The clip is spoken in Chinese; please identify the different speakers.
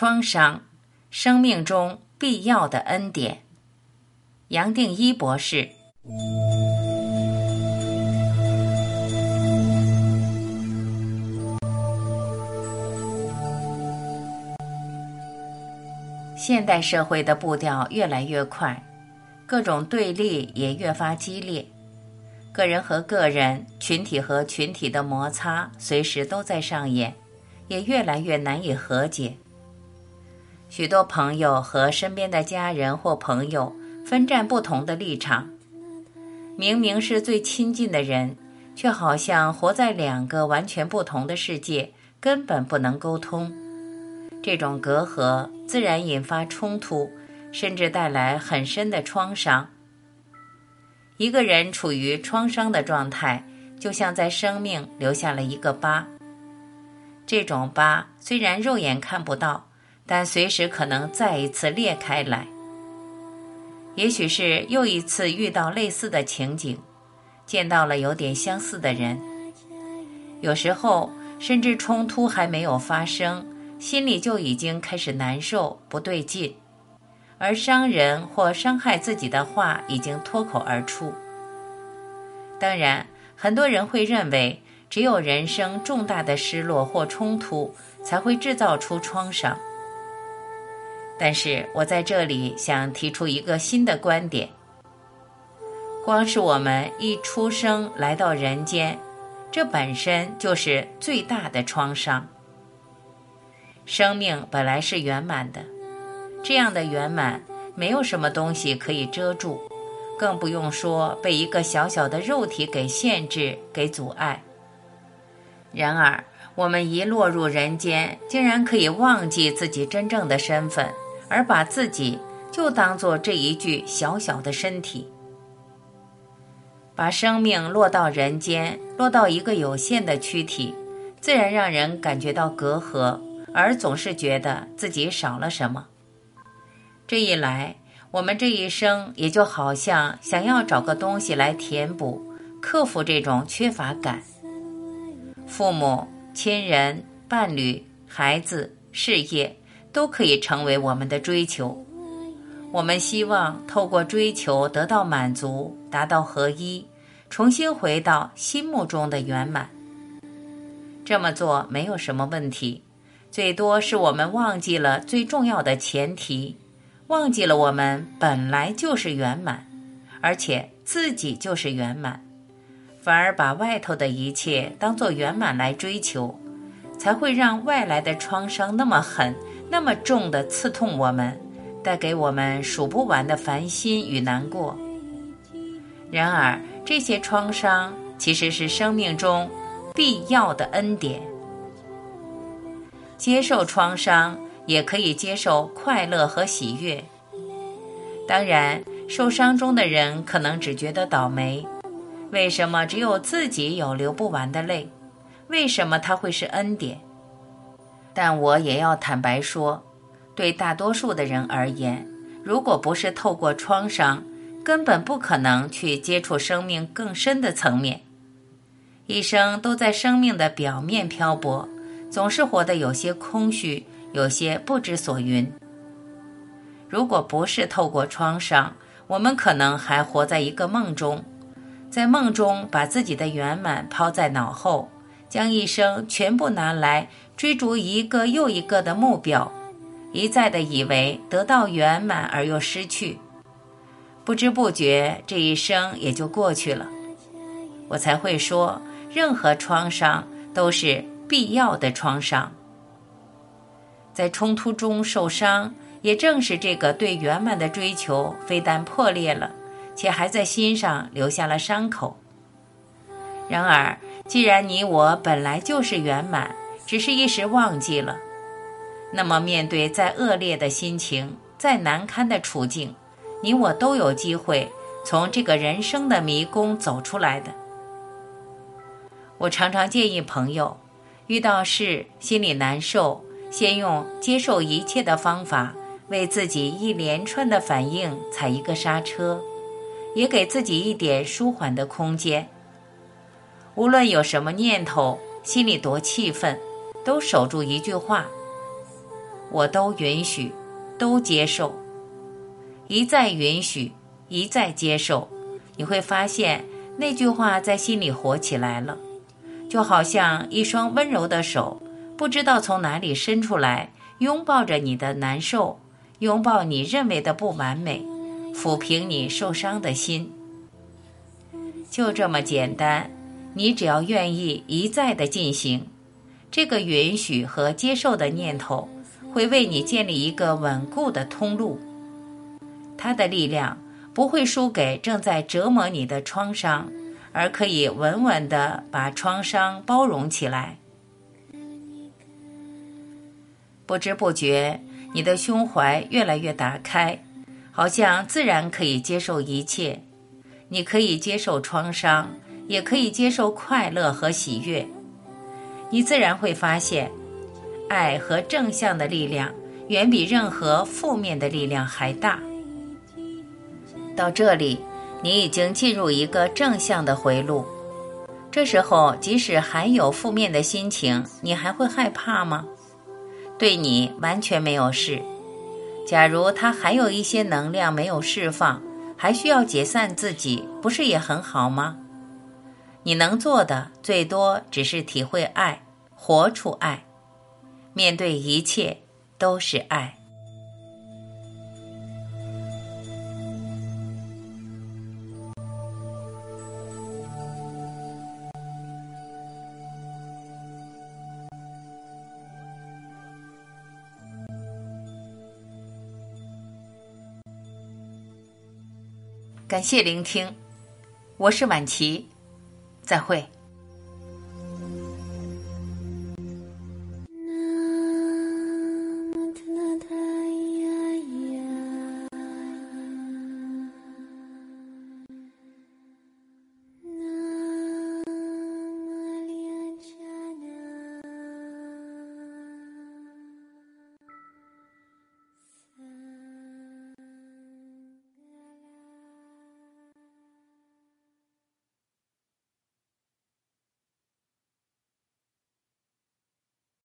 Speaker 1: 创伤，生命中必要的恩典。杨定一博士。现代社会的步调越来越快，各种对立也越发激烈，个人和个人、群体和群体的摩擦随时都在上演，也越来越难以和解。许多朋友和身边的家人或朋友分站不同的立场，明明是最亲近的人，却好像活在两个完全不同的世界，根本不能沟通。这种隔阂自然引发冲突，甚至带来很深的创伤。一个人处于创伤的状态，就像在生命留下了一个疤。这种疤虽然肉眼看不到，但随时可能再一次裂开来。也许是又一次遇到类似的情景，见到了有点相似的人。有时候甚至冲突还没有发生。心里就已经开始难受，不对劲，而伤人或伤害自己的话已经脱口而出。当然，很多人会认为，只有人生重大的失落或冲突才会制造出创伤。但是我在这里想提出一个新的观点：光是我们一出生来到人间，这本身就是最大的创伤。生命本来是圆满的，这样的圆满没有什么东西可以遮住，更不用说被一个小小的肉体给限制、给阻碍。然而，我们一落入人间，竟然可以忘记自己真正的身份，而把自己就当做这一具小小的身体，把生命落到人间，落到一个有限的躯体，自然让人感觉到隔阂。而总是觉得自己少了什么。这一来，我们这一生也就好像想要找个东西来填补、克服这种缺乏感。父母亲人、伴侣、孩子、事业都可以成为我们的追求。我们希望透过追求得到满足，达到合一，重新回到心目中的圆满。这么做没有什么问题。最多是我们忘记了最重要的前提，忘记了我们本来就是圆满，而且自己就是圆满，反而把外头的一切当做圆满来追求，才会让外来的创伤那么狠、那么重的刺痛我们，带给我们数不完的烦心与难过。然而，这些创伤其实是生命中必要的恩典。接受创伤，也可以接受快乐和喜悦。当然，受伤中的人可能只觉得倒霉：为什么只有自己有流不完的泪？为什么他会是恩典？但我也要坦白说，对大多数的人而言，如果不是透过创伤，根本不可能去接触生命更深的层面。一生都在生命的表面漂泊。总是活得有些空虚，有些不知所云。如果不是透过创伤，我们可能还活在一个梦中，在梦中把自己的圆满抛在脑后，将一生全部拿来追逐一个又一个的目标，一再的以为得到圆满而又失去，不知不觉这一生也就过去了。我才会说，任何创伤都是。必要的创伤，在冲突中受伤，也正是这个对圆满的追求，非但破裂了，且还在心上留下了伤口。然而，既然你我本来就是圆满，只是一时忘记了，那么面对再恶劣的心情、再难堪的处境，你我都有机会从这个人生的迷宫走出来的。我常常建议朋友。遇到事心里难受，先用接受一切的方法，为自己一连串的反应踩一个刹车，也给自己一点舒缓的空间。无论有什么念头，心里多气愤，都守住一句话：我都允许，都接受。一再允许，一再接受，你会发现那句话在心里活起来了，就好像一双温柔的手，不知道从哪里伸出来，拥抱着你的难受，拥抱你认为的不完美，抚平你受伤的心。就这么简单，你只要愿意一再的进行，这个允许和接受的念头，会为你建立一个稳固的通路。它的力量不会输给正在折磨你的创伤，而可以稳稳的把创伤包容起来。不知不觉，你的胸怀越来越打开，好像自然可以接受一切。你可以接受创伤，也可以接受快乐和喜悦。你自然会发现，爱和正向的力量远比任何负面的力量还大。到这里，你已经进入一个正向的回路。这时候，即使还有负面的心情，你还会害怕吗？对你完全没有事。假如他还有一些能量没有释放。还需要解散自己，不是也很好吗？你能做的最多只是体会爱，活出爱，面对一切都是爱。感谢聆听，我是晚琪，再会。